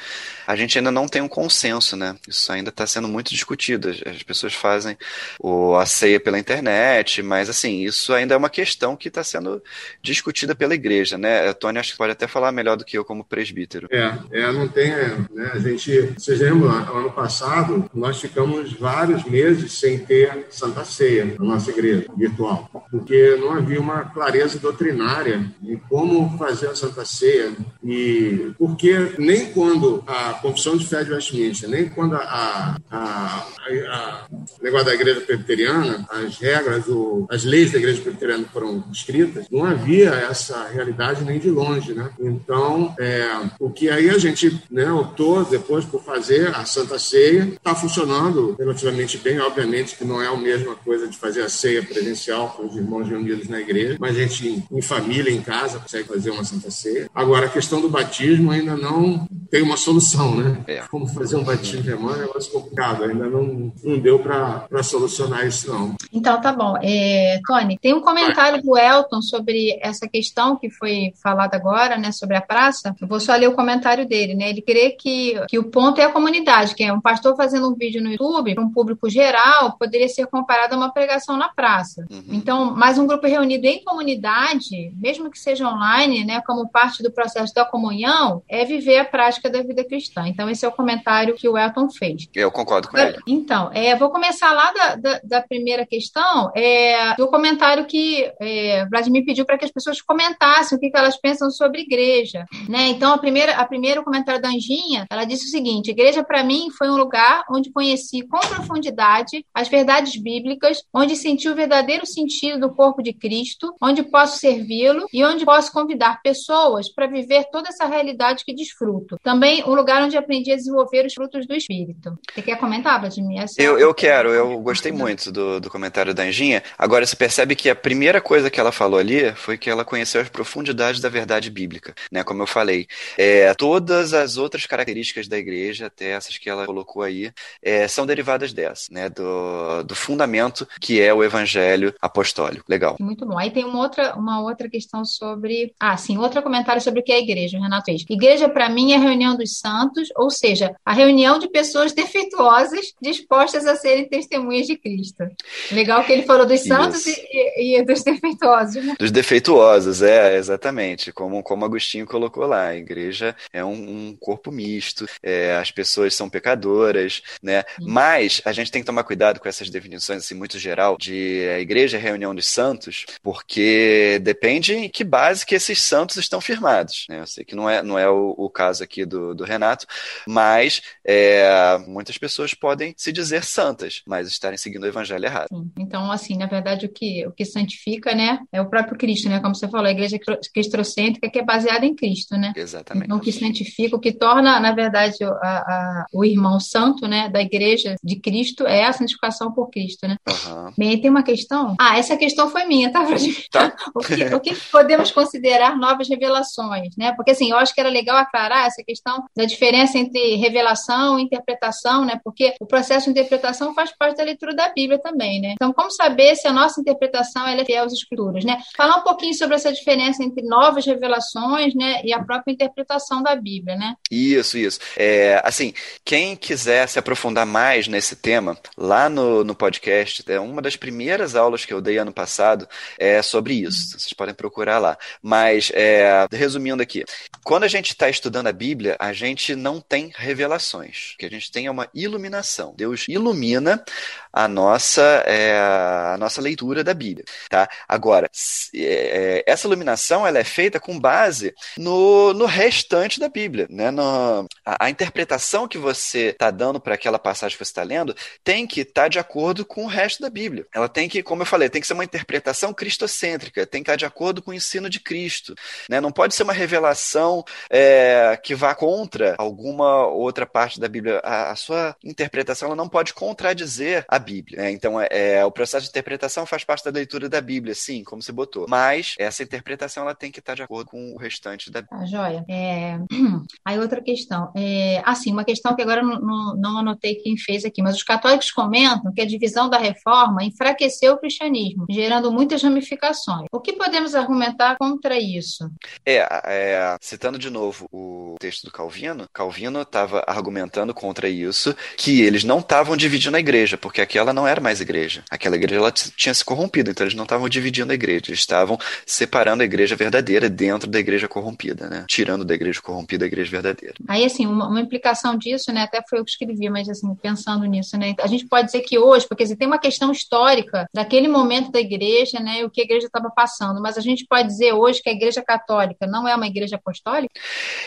a gente ainda não tem um consenso, né? Isso ainda está sendo muito discutido. As pessoas fazem o, a ceia pela internet, mas assim, isso ainda é uma questão que está sendo discutida pela igreja, né? Tony acho que pode até falar melhor do que eu como presbítero. É, é não tem, né? A gente, vocês lembram, ano passado nós ficamos vários meses sem ter Santa Ceia na nossa igreja virtual, porque não havia uma clareza doutrinária de como fazer a Santa Ceia e porque nem quando a Confissão de Fé de Westminster, nem quando a, a, a, negócio da Igreja Presbiteriana, as regras, o, as leis da Igreja Presbiteriana foram escritas, não havia essa realidade nem de longe, né? Então, é, o que aí a gente né, optou depois por fazer a Santa Ceia, está funcionando relativamente bem, obviamente que não é a mesma coisa de fazer a ceia presencial com os irmãos reunidos na igreja, mas a gente em família, em casa, consegue fazer uma Santa Ceia. Agora, a questão do batismo ainda não tem uma solução né? É. Como fazer um batismo de irmã é um negócio complicado, ainda não, não deu para solucionar isso, não. Então, tá bom. É, Tony, tem um comentário do Elton sobre essa questão que foi falada agora, né, sobre a praça. Eu vou só ler o comentário dele, né? Ele crê que, que o ponto é a comunidade, que é um pastor fazendo um vídeo no YouTube para um público geral poderia ser comparado a uma pregação na praça. Uhum. Então, mais um grupo reunido em comunidade, mesmo que seja online, né, como parte do processo da comunhão, é viver a prática da vida cristã. Cristã. Então, esse é o comentário que o Elton fez. Eu concordo com ele. Então, é, vou começar lá da, da, da primeira questão, é, do comentário que é, Vladimir pediu para que as pessoas comentassem o que, que elas pensam sobre igreja. Né? Então, a primeira, a primeira comentário da Anjinha, ela disse o seguinte: igreja para mim foi um lugar onde conheci com profundidade as verdades bíblicas, onde senti o verdadeiro sentido do corpo de Cristo, onde posso servi-lo e onde posso convidar pessoas para viver toda essa realidade que desfruto. Também um lugar onde aprendi a desenvolver os frutos do Espírito. Você quer comentar, Vladimir? Essa eu, eu quero, eu gostei muito do, do comentário da Anjinha. Agora, você percebe que a primeira coisa que ela falou ali foi que ela conheceu as profundidades da verdade bíblica, né? Como eu falei. É, todas as outras características da igreja, até essas que ela colocou aí, é, são derivadas dessa, né? Do, do fundamento que é o evangelho apostólico. Legal. Muito bom. Aí tem uma outra, uma outra questão sobre. Ah, sim, outro comentário sobre o que é a igreja, o Renato fez. Igreja, para mim, é a reunião dos santos, ou seja, a reunião de pessoas defeituosas dispostas a serem testemunhas de Cristo. Legal que ele falou dos santos e, e, dos defeituosos. Né? Dos defeituosos, é, exatamente. Como, como Agostinho colocou lá. A igreja é um, um corpo misto, é, as pessoas são pecadoras, né? Mas a gente tem que tomar cuidado com essas definições, assim, muito geral, de a igreja é a reunião dos santos, porque depende em que base que esses santos estão firmados. Né? Eu sei que não é, não é o, o caso aqui do, do Renato, mas é, muitas pessoas podem se dizer santas, mas estarem seguindo o evangelho errado. Sim. Então, assim, na verdade, o que, o que santifica, né, é o próprio Cristo, né? Como você falou, a igreja cristocêntrica que é baseada em Cristo, né? Exatamente. Então, o que santifica, o que torna, na verdade, a, a, o irmão santo, né, da igreja de Cristo é a santificação por Cristo, né? Uhum. Bem, tem uma questão. Ah, essa questão foi minha, tá? tá. o, que, o que podemos considerar novas revelações, né? Porque, assim, eu acho que era legal aclarar essa questão da diferença entre revelação e interpretação, né? Porque o processo de interpretação faz parte da leitura da Bíblia também, né? Então, como saber se a nossa interpretação é fiel às Escrituras, né? Falar um pouquinho sobre essa diferença entre novas revelações, né, e a própria interpretação da Bíblia, né? Isso, isso. É, assim, quem quiser se aprofundar mais nesse tema, lá no, no podcast, é uma das primeiras aulas que eu dei ano passado é sobre isso. Vocês podem procurar lá. Mas, é, resumindo aqui, quando a gente está estudando a Bíblia, a gente não tem revelações. O que a gente tem é uma iluminação. Deus ilumina a nossa, é, a nossa leitura da Bíblia. Tá? Agora, é, essa iluminação ela é feita com base no, no restante da Bíblia. Né? No, a, a interpretação que você está dando para aquela passagem que você está lendo tem que estar tá de acordo com o resto da Bíblia. Ela tem que, como eu falei, tem que ser uma interpretação cristocêntrica, tem que estar tá de acordo com o ensino de Cristo. Né? Não pode ser uma revelação é, que vá contra alguma outra parte da Bíblia. A, a sua interpretação ela não pode contradizer a Bíblia. Né? Então, é, é, o processo de interpretação faz parte da leitura da Bíblia, sim, como você botou. Mas essa interpretação ela tem que estar de acordo com o restante da Bíblia. Ah, joia. É... Aí outra questão. É... Assim, uma questão que agora não, não, não anotei quem fez aqui, mas os católicos comentam que a divisão da reforma enfraqueceu o cristianismo, gerando muitas ramificações. O que podemos argumentar contra isso? É, é citando de novo o texto do Calvino, Calvino estava argumentando contra isso, que eles não estavam dividindo a igreja, porque aquela não era mais igreja. Aquela igreja ela tinha se corrompido, então eles não estavam dividindo a igreja, eles estavam separando a igreja verdadeira dentro da igreja corrompida, né? Tirando da igreja corrompida a igreja verdadeira. Aí, assim, uma, uma implicação disso, né? Até foi eu que escrevi, mas assim, pensando nisso, né? A gente pode dizer que hoje, porque assim, tem uma questão histórica daquele momento da igreja, né? O que a igreja estava passando, mas a gente pode dizer hoje que a igreja católica não é uma igreja apostólica?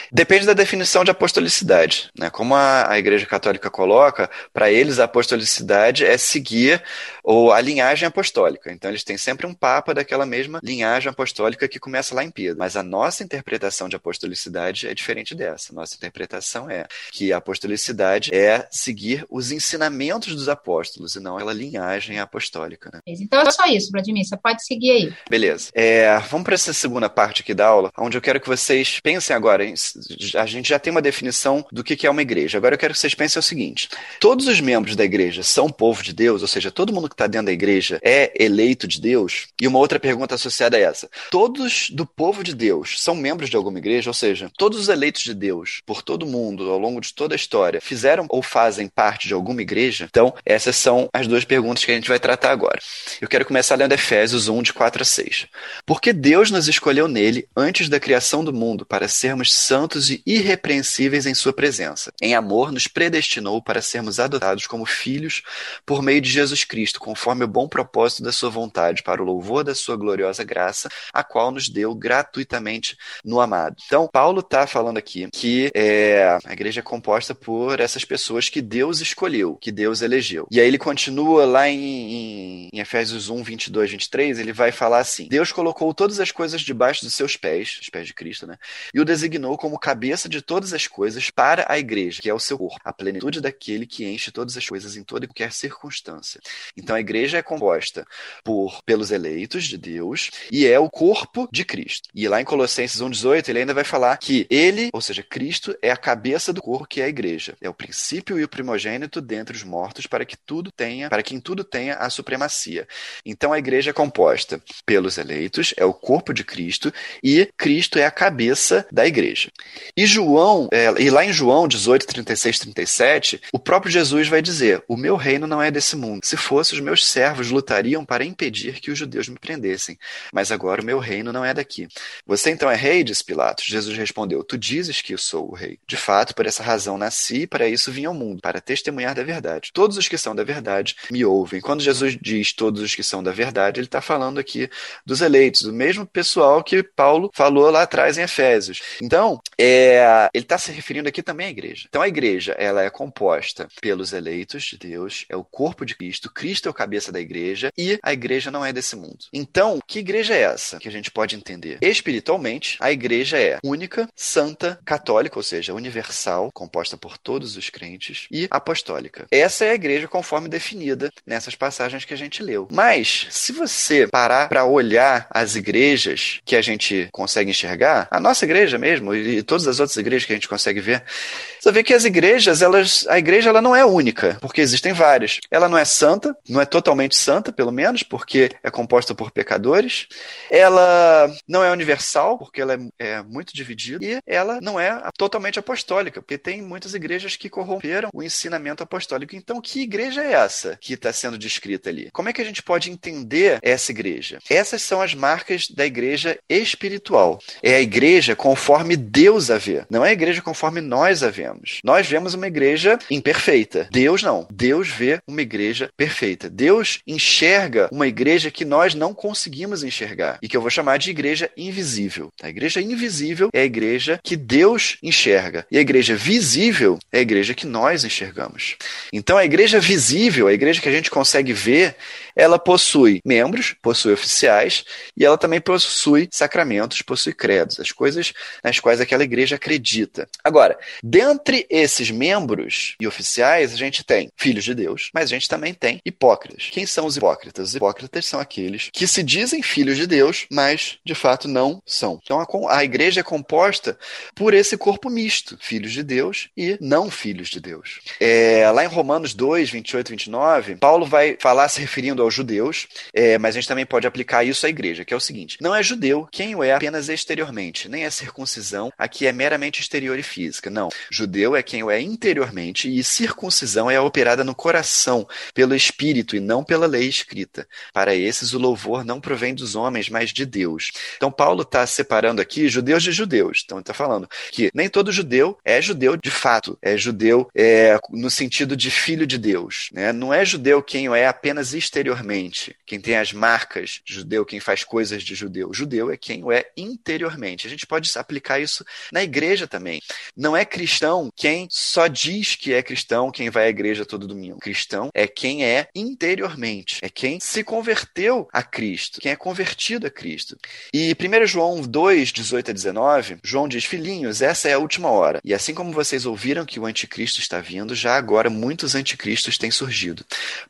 Depende da definição de apostolicidade, né? Como a, a igreja católica coloca, para eles a apostolicidade é seguir ou a linhagem apostólica. Então eles têm sempre um papa daquela mesma linhagem apostólica que começa lá em Pedro. Mas a nossa interpretação de apostolicidade é diferente dessa. Nossa interpretação é que a apostolicidade é seguir os ensinamentos dos apóstolos e não aquela linhagem apostólica. Né? Então é só isso, Vladimir. Você pode seguir aí. Beleza. É, vamos para essa segunda parte aqui da aula, onde eu quero que vocês pensem agora. A gente já tem uma definição do que é uma igreja. Agora eu quero que vocês pensem o seguinte: todos os membros da igreja são povo de Deus, ou seja, todo mundo que está dentro da igreja é eleito de Deus? E uma outra pergunta associada a essa: todos do povo de Deus são membros de alguma igreja? Ou seja, todos os eleitos de Deus por todo mundo ao longo de toda a história fizeram ou fazem parte de alguma igreja? Então, essas são as duas perguntas que a gente vai tratar agora. Eu quero começar lendo Efésios 1, de 4 a 6. Porque Deus nos escolheu nele antes da criação do mundo para sermos santos e irrepreensíveis em sua presença. Em amor, nos predestinou para sermos adotados como filhos por meio de Jesus Cristo, conforme o bom propósito da sua vontade, para o louvor da sua gloriosa graça, a qual nos deu gratuitamente no amado. Então, Paulo está falando aqui que é, a igreja é composta por essas pessoas que Deus escolheu, que Deus elegeu. E aí ele continua lá em, em, em Efésios 1, 22, 23, ele vai falar assim: Deus colocou todas as coisas debaixo dos seus pés, os pés de Cristo, né? E o designou como cabeça de todas as coisas para a igreja, que é o seu corpo, a plenitude daquele que enche todas as coisas em toda e qualquer circunstância. Então a igreja é composta por pelos eleitos de Deus e é o corpo de Cristo. E lá em Colossenses 1:18 ele ainda vai falar que ele, ou seja, Cristo é a cabeça do corpo que é a igreja. É o princípio e o primogênito dentre os mortos para que tudo tenha, para que em tudo tenha a supremacia. Então a igreja é composta pelos eleitos, é o corpo de Cristo e Cristo é a cabeça da igreja. E João, é, e lá em João 18, 36, 37, o próprio Jesus vai dizer: O meu reino não é desse mundo. Se fosse, os meus servos lutariam para impedir que os judeus me prendessem. Mas agora o meu reino não é daqui. Você então é rei? disse Pilatos. Jesus respondeu: Tu dizes que eu sou o rei. De fato, por essa razão nasci e para isso vim ao mundo, para testemunhar da verdade. Todos os que são da verdade me ouvem. Quando Jesus diz todos os que são da verdade, ele está falando aqui dos eleitos, do mesmo pessoal que Paulo falou lá atrás em Efésios. Então, é, ele está se referindo aqui também à igreja. Então, a igreja ela é composta pelos eleitos de Deus, é o corpo de Cristo, Cristo é o cabeça da igreja e a igreja não é desse mundo. Então, que igreja é essa que a gente pode entender? Espiritualmente, a igreja é única, santa, católica, ou seja, universal, composta por todos os crentes, e apostólica. Essa é a igreja conforme definida nessas passagens que a gente leu. Mas, se você parar para olhar as igrejas que a gente consegue enxergar, a nossa igreja mesmo e todas as outras igrejas que a gente consegue ver, você vê que as igrejas, elas, a igreja ela não é única, porque existem várias. Ela não é santa, não é totalmente santa, pelo menos, porque é composta por pecadores. Ela não é universal, porque ela é, é muito dividida. E ela não é totalmente apostólica, porque tem muitas igrejas que corromperam o ensinamento apostólico. Então, que igreja é essa que está sendo descrita ali? Como é que a gente pode entender essa igreja? Essas são as marcas da igreja espiritual. É a igreja conforme Deus a vê, não é a igreja conforme nós a vemos. Nós vemos uma igreja imperfeita. Deus não. Deus vê uma igreja perfeita. Deus enxerga uma igreja que nós não conseguimos enxergar e que eu vou chamar de igreja invisível. A igreja invisível é a igreja que Deus enxerga e a igreja visível é a igreja que nós enxergamos. Então a igreja visível, a igreja que a gente consegue ver, ela possui membros, possui oficiais e ela também possui sacramentos, possui credos, as coisas nas quais aquela igreja acredita. Agora, dentre esses membros e oficiais, a gente tem filhos de Deus, mas a gente também tem hipócritas. Quem são os hipócritas? Os hipócritas são aqueles que se dizem filhos de Deus, mas de fato não são. Então a, a igreja é composta por esse corpo misto, filhos de Deus e não filhos de Deus. É, lá em Romanos 2, 28 e 29, Paulo vai falar se referindo aos judeus, é, mas a gente também pode aplicar isso à igreja, que é o seguinte: não é judeu quem o é apenas exteriormente, nem a circuncisão aqui é meramente exterior e física. Não. Judeu é quem o é interiormente e circuncisão é operada no coração, pelo espírito e não pela lei escrita. Para esses, o louvor não provém dos homens, mas de Deus. Então, Paulo está separando aqui judeus de judeus. Então, ele está falando que nem todo judeu é judeu de fato, é judeu é, no sentido de filho de Deus. Né? Não é judeu quem o é apenas exteriormente, quem tem as marcas de judeu, quem faz coisas de judeu. Judeu é quem o é interiormente. A gente pode aplicar isso na igreja também. Não é cristão quem só diz que é cristão, quem vai à igreja todo domingo. Cristão é quem é interiormente, é quem se converteu a Cristo, quem é convertido a Cristo. E 1 João 2, 18 a 19, João diz: Filhinhos, essa é a última hora. E assim como vocês ouviram que o anticristo está vindo, já agora muitos anticristos têm surgido.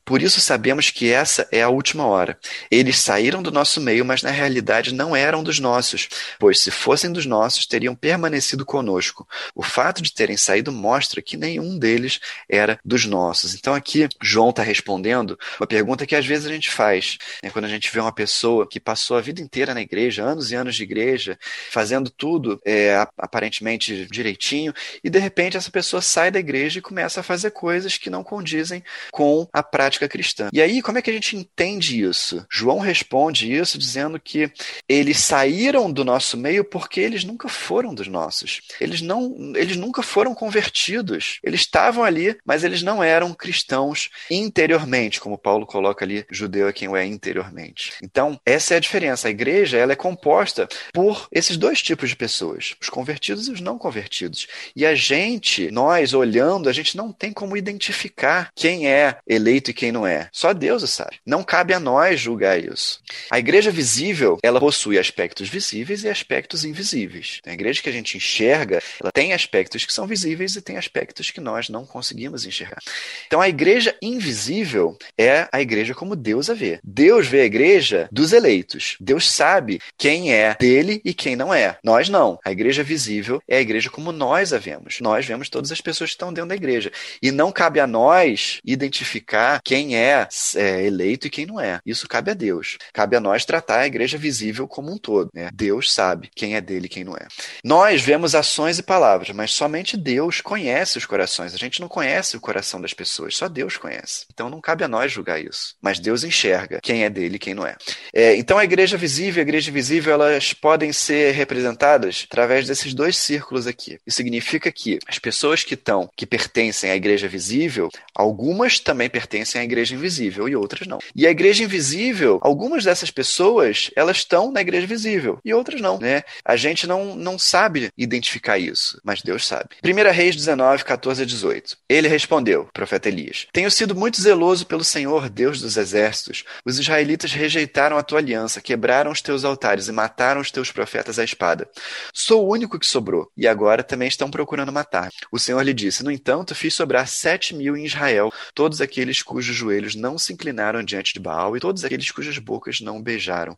Por isso sabemos que essa é a última hora. Eles saíram do nosso meio, mas na realidade não eram dos nossos, pois se fossem dos nossos, teriam permanecido conosco. O fato de terem saído mostra que nenhum deles era dos nossos. Então aqui João está respondendo uma pergunta que às vezes a gente faz, né? quando a gente vê uma pessoa que passou a vida inteira na igreja, anos e anos de igreja, fazendo tudo é, aparentemente direitinho, e de repente essa pessoa sai da igreja e começa a fazer coisas que não condizem com a prática cristã. E aí, como é que a gente entende isso? João responde isso dizendo que eles saíram do nosso meio porque eles nunca foram dos nossos. Eles não eles nunca foram convertidos. Eles estavam ali, mas eles não eram cristãos interiormente, como Paulo coloca ali, judeu é quem o é interiormente. Então, essa é a diferença. A igreja ela é composta por esses dois tipos de pessoas, os convertidos e os não convertidos. E a gente, nós olhando, a gente não tem como identificar quem é eleito e quem não é. Só Deus sabe. Não cabe a nós julgar isso. A igreja visível, ela possui aspectos visíveis e aspectos invisíveis. A igreja que a gente enxerga, ela tem aspectos que são visíveis e tem aspectos que nós não conseguimos enxergar. Então a igreja invisível é a igreja como Deus a vê. Deus vê a igreja dos eleitos. Deus sabe quem é dele e quem não é. Nós não. A igreja visível é a igreja como nós a vemos. Nós vemos todas as pessoas que estão dentro da igreja. E não cabe a nós identificar quem é, é eleito e quem não é. Isso cabe a Deus. Cabe a nós tratar a igreja visível como um todo. Né? Deus sabe quem é dele e quem não é. Nós vemos ações e palavras, mas somente Deus conhece os corações. A gente não conhece o coração das pessoas, só Deus conhece. Então não cabe a nós julgar isso. Mas Deus enxerga quem é dele e quem não é. é então a igreja visível e a igreja invisível, elas podem ser representadas através desses dois círculos aqui. Isso significa que as pessoas que estão, que pertencem à igreja visível, algumas também pertencem à igreja invisível e outras não. E a igreja invisível, algumas dessas pessoas, elas estão na igreja visível e outras não, né? A gente não, não sabe identificar isso, mas Deus sabe. 1 Reis 19, 14 a 18. Ele respondeu, profeta Elias: Tenho sido muito zeloso pelo Senhor, Deus dos exércitos. Os israelitas rejeitaram a tua aliança, quebraram os teus altares e mataram os teus profetas à espada. Sou o único que sobrou, e agora também estão procurando matar. O Senhor lhe disse: No entanto, fiz sobrar sete mil em Israel, todos aqueles cujos joelhos não se inclinaram diante de Baal e todos aqueles cujas bocas não beijaram.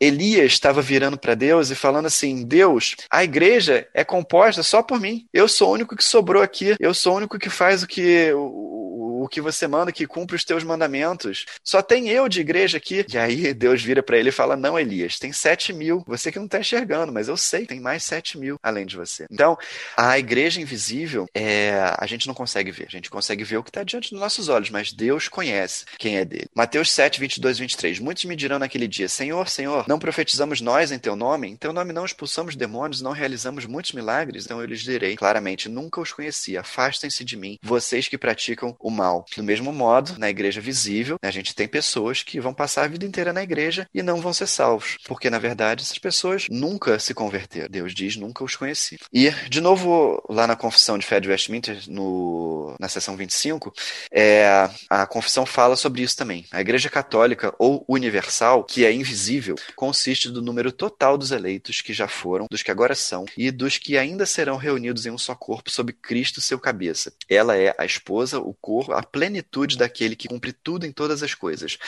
Elias estava virando para Deus e falando assim: Deus, a igreja é composta só por mim. Eu sou o único que sobrou aqui. Eu sou o único que faz o que o que você manda, que cumpre os teus mandamentos. Só tem eu de igreja aqui. E aí Deus vira para ele e fala: Não, Elias, tem sete mil. Você que não está enxergando, mas eu sei, tem mais sete mil além de você. Então, a igreja invisível, é, a gente não consegue ver. A gente consegue ver o que está diante dos nossos olhos, mas Deus conhece quem é dele. Mateus 7, 22, 23. Muitos me dirão naquele dia: Senhor, Senhor, não profetizamos nós em teu nome? Em teu nome não expulsamos demônios, não realizamos muitos milagres? Então eu lhes direi claramente: Nunca os conheci. Afastem-se de mim, vocês que praticam o mal. Do mesmo modo, na igreja visível, a gente tem pessoas que vão passar a vida inteira na igreja e não vão ser salvos, porque na verdade essas pessoas nunca se converteram. Deus diz: nunca os conheci. E, de novo, lá na Confissão de Fé de Westminster, no, na seção 25, é, a confissão fala sobre isso também. A igreja católica ou universal, que é invisível, consiste do número total dos eleitos que já foram, dos que agora são e dos que ainda serão reunidos em um só corpo sob Cristo, seu cabeça. Ela é a esposa, o corpo, a plenitude daquele que cumpre tudo em todas as coisas.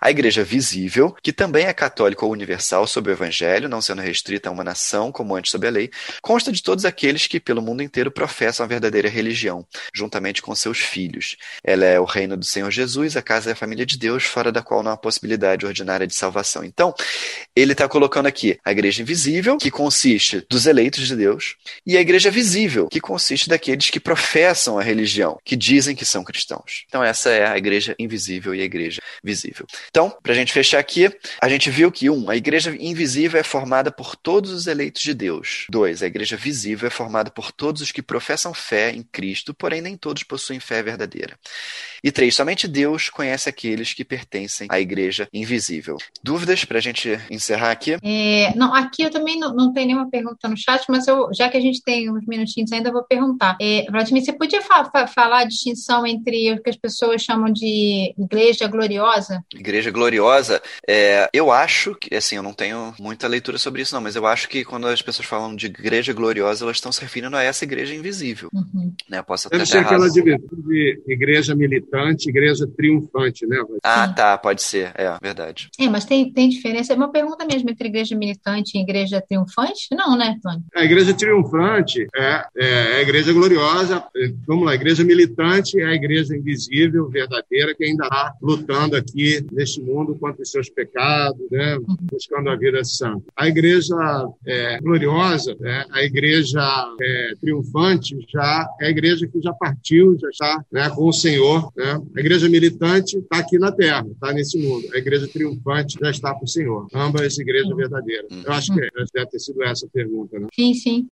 A igreja visível, que também é católica ou universal sob o evangelho, não sendo restrita a uma nação como antes sob a lei, consta de todos aqueles que pelo mundo inteiro professam a verdadeira religião, juntamente com seus filhos. Ela é o reino do Senhor Jesus, a casa é a família de Deus, fora da qual não há possibilidade ordinária de salvação. Então, ele está colocando aqui a igreja invisível, que consiste dos eleitos de Deus, e a igreja visível, que consiste daqueles que professam a religião, que dizem que são cristãos. Então, essa é a igreja invisível e a igreja visível. Então, para a gente fechar aqui, a gente viu que, um, a igreja invisível é formada por todos os eleitos de Deus. Dois, a igreja visível é formada por todos os que professam fé em Cristo, porém nem todos possuem fé verdadeira. E três, somente Deus conhece aqueles que pertencem à igreja invisível. Dúvidas para a gente encerrar aqui? É, não, aqui eu também não, não tenho nenhuma pergunta no chat, mas eu, já que a gente tem uns minutinhos ainda, eu vou perguntar. É, Vladimir, você podia fa fa falar a distinção entre o que as pessoas chamam de igreja gloriosa? Igreja gloriosa, é, eu acho que, assim, eu não tenho muita leitura sobre isso, não, mas eu acho que quando as pessoas falam de igreja gloriosa, elas estão se referindo a essa igreja invisível. Uhum. Né? Posso até Deve ser aquela divisão de igreja militante, igreja triunfante, né? Ah, Sim. tá, pode ser, é, verdade. É, mas tem, tem diferença, é uma pergunta mesmo entre igreja militante e igreja triunfante? Não, né, Tony? A igreja triunfante é, é a igreja gloriosa, vamos lá, a igreja militante é a igreja invisível, verdadeira, que ainda está lutando aqui neste mundo contra os seus pecados, né? buscando a vida santa. A igreja é, gloriosa, né? a igreja é, triunfante, já é a igreja que já partiu, já está né, com o Senhor. Né? A igreja militante está aqui na terra, está nesse mundo. A igreja triunfante já está com o Senhor. Ambas igrejas verdadeiras. Eu acho que deve ter sido essa a pergunta. Né? Sim, sim.